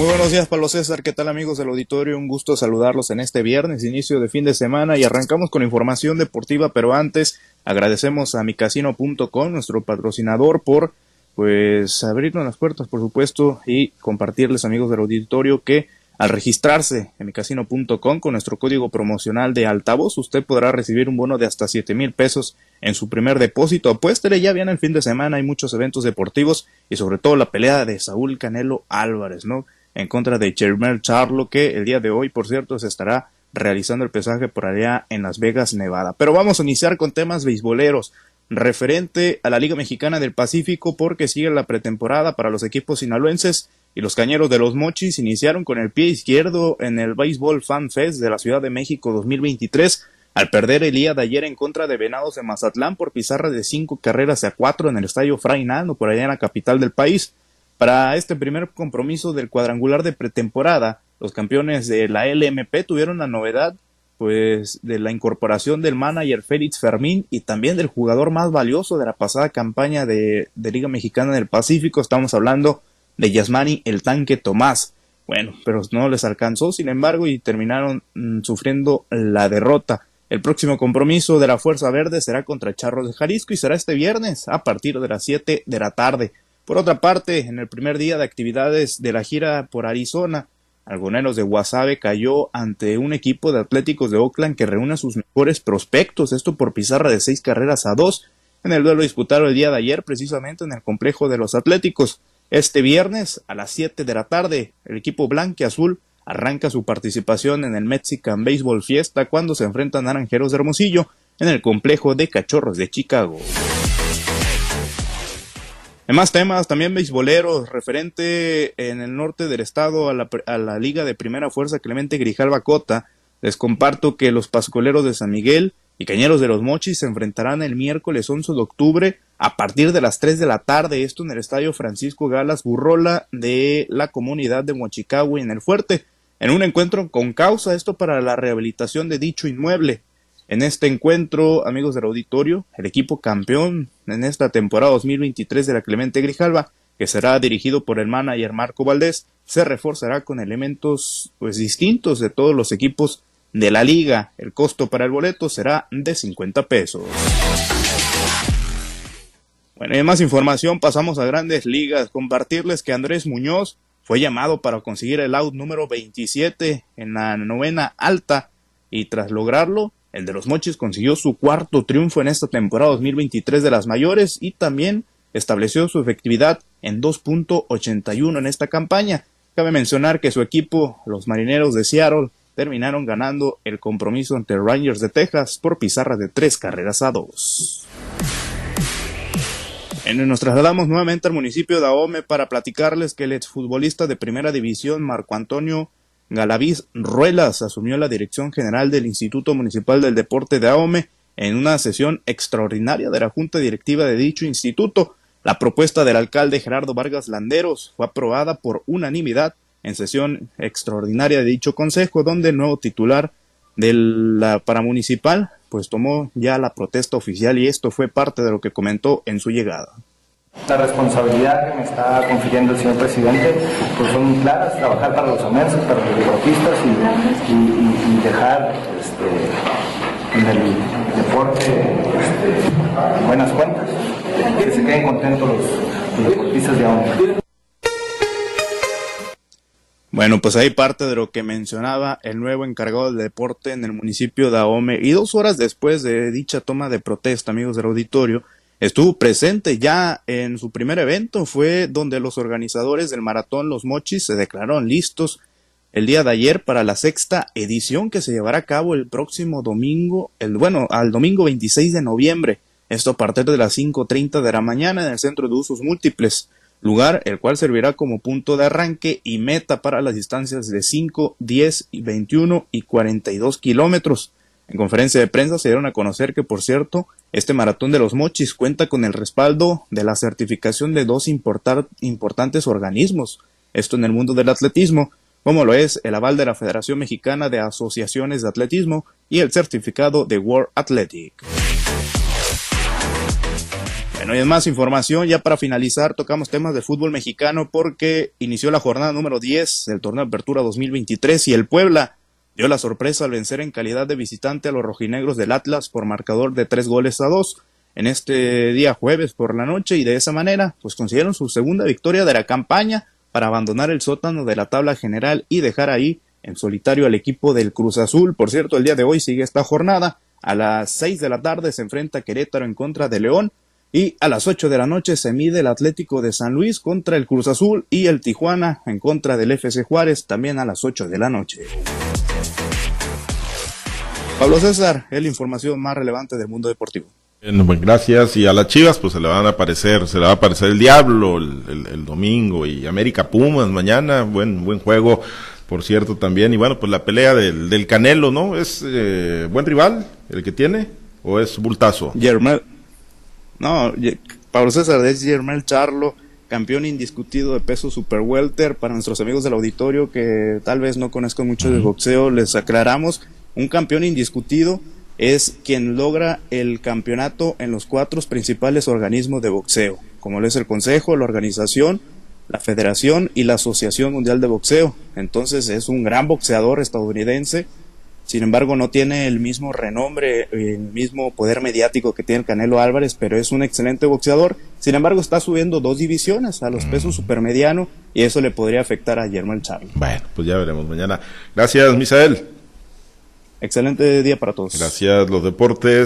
Muy buenos días, Pablo César. ¿Qué tal, amigos del auditorio? Un gusto saludarlos en este viernes, inicio de fin de semana, y arrancamos con información deportiva, pero antes agradecemos a micasino.com, nuestro patrocinador, por pues abrirnos las puertas, por supuesto, y compartirles, amigos del auditorio, que al registrarse en micasino.com con nuestro código promocional de altavoz, usted podrá recibir un bono de hasta siete mil pesos en su primer depósito. Apuéstele, ya viene el fin de semana, hay muchos eventos deportivos y sobre todo la pelea de Saúl Canelo Álvarez, ¿no? En contra de Jermel Charlo, que el día de hoy, por cierto, se estará realizando el pesaje por allá en Las Vegas, Nevada. Pero vamos a iniciar con temas beisboleros referente a la Liga Mexicana del Pacífico porque sigue la pretemporada para los equipos sinaloenses y los cañeros de los Mochis iniciaron con el pie izquierdo en el Baseball Fan Fest de la Ciudad de México 2023 al perder el día de ayer en contra de Venados de Mazatlán por pizarra de cinco carreras a cuatro en el estadio Fray Nano por allá en la capital del país. Para este primer compromiso del cuadrangular de pretemporada, los campeones de la LMP tuvieron la novedad pues de la incorporación del manager Félix Fermín y también del jugador más valioso de la pasada campaña de, Liga Mexicana del Pacífico. Estamos hablando de Yasmani el tanque Tomás. Bueno, pero no les alcanzó, sin embargo, y terminaron mm, sufriendo la derrota. El próximo compromiso de la Fuerza Verde será contra Charros de Jalisco y será este viernes a partir de las 7 de la tarde. Por otra parte, en el primer día de actividades de la gira por Arizona, Algoneros de Guasave cayó ante un equipo de Atléticos de Oakland que reúne a sus mejores prospectos, esto por pizarra de seis carreras a dos, en el duelo disputado el día de ayer precisamente en el complejo de los Atléticos. Este viernes a las 7 de la tarde, el equipo blanque azul arranca su participación en el Mexican Baseball Fiesta cuando se enfrentan a Naranjeros de Hermosillo en el complejo de Cachorros de Chicago. En más temas, también beisboleros, referente en el norte del estado a la, Liga de Primera Fuerza Clemente Grijalva Cota, les comparto que los pascoleros de San Miguel y Cañeros de los Mochis se enfrentarán el miércoles 11 de octubre a partir de las 3 de la tarde, esto en el Estadio Francisco Galas Burrola de la comunidad de Mochicahue en el Fuerte, en un encuentro con causa, esto para la rehabilitación de dicho inmueble. En este encuentro, amigos del auditorio, el equipo campeón en esta temporada 2023 de la Clemente Grijalva, que será dirigido por el manager Marco Valdés, se reforzará con elementos pues distintos de todos los equipos de la liga. El costo para el boleto será de 50 pesos. Bueno, y más información, pasamos a grandes ligas. Compartirles que Andrés Muñoz fue llamado para conseguir el out número 27 en la novena alta y tras lograrlo el de los Mochis consiguió su cuarto triunfo en esta temporada 2023 de las mayores y también estableció su efectividad en 2.81 en esta campaña. Cabe mencionar que su equipo, los Marineros de Seattle, terminaron ganando el compromiso ante Rangers de Texas por pizarra de tres carreras a dos. nos trasladamos nuevamente al municipio de Ahome para platicarles que el exfutbolista de primera división Marco Antonio Galaviz Ruelas asumió la dirección general del Instituto Municipal del Deporte de Ahome en una sesión extraordinaria de la Junta Directiva de dicho instituto. La propuesta del alcalde Gerardo Vargas Landeros fue aprobada por unanimidad en sesión extraordinaria de dicho consejo, donde el nuevo titular de la paramunicipal pues tomó ya la protesta oficial y esto fue parte de lo que comentó en su llegada. La responsabilidad que me está confiriendo el señor presidente pues son claras, trabajar para los amenses, para los deportistas y, dejar este, en el deporte este, buenas cuentas, que se queden contentos los, deportistas de ahora. Bueno, pues ahí parte de lo que mencionaba el nuevo encargado del deporte en el municipio de Ahome. Y dos horas después de dicha toma de protesta, amigos del auditorio, estuvo presente ya en su primer evento, fue donde los organizadores del maratón Los Mochis se declararon listos el día de ayer para la sexta edición que se llevará a cabo el próximo domingo, el bueno, al domingo 26 de noviembre, esto a partir de las 5.30 de la mañana en el Centro de Usos Múltiples, lugar el cual servirá como punto de arranque y meta para las distancias de 5, 10, 21 y 42 kilómetros. En conferencia de prensa se dieron a conocer que, por cierto, este maratón de los mochis cuenta con el respaldo de la certificación de dos importantes organismos, esto en el mundo del atletismo, como lo es el aval de la Federación Mexicana de Asociaciones de Atletismo y el certificado de World Athletic. Bueno, y es más información, ya para finalizar, tocamos temas de fútbol mexicano porque inició la jornada número 10 del torneo de apertura 2023 y el Puebla dio la sorpresa al vencer en calidad de visitante a los rojinegros del Atlas por marcador de tres goles a dos en este día jueves por la noche y de esa manera pues consiguieron su segunda victoria de la campaña para abandonar el sótano de la tabla general y dejar ahí en solitario al equipo del Cruz Azul. Por cierto, el día de hoy sigue esta jornada. A las seis de la tarde se enfrenta Querétaro en contra de León y a las ocho de la noche se mide el Atlético de San Luis contra el Cruz Azul y el Tijuana en contra del FC Juárez también a las ocho de la noche. Pablo César, es la información más relevante del mundo deportivo. Bueno, pues gracias. Y a las Chivas, pues se le van a aparecer, se le va a aparecer el Diablo el, domingo y América Pumas mañana, buen, buen juego, por cierto, también. Y bueno, pues la pelea del, del Canelo, ¿no? ¿Es eh, buen rival el que tiene o es bultazo? No, Pablo César es Germel Charlo, campeón indiscutido de peso super welter. Para nuestros amigos del auditorio que tal vez no conozcan mucho de boxeo, les aclaramos un campeón indiscutido es quien logra el campeonato en los cuatro principales organismos de boxeo, como lo es el Consejo, la organización, la Federación y la Asociación Mundial de Boxeo. Entonces es un gran boxeador estadounidense, sin embargo no tiene el mismo renombre, el mismo poder mediático que tiene el Canelo Álvarez, pero es un excelente boxeador. Sin embargo está subiendo dos divisiones a los pesos supermediano y eso le podría afectar a El Charlo. Bueno, pues ya veremos mañana. Gracias, Misael. Excelente día para todos. Gracias, los deportes.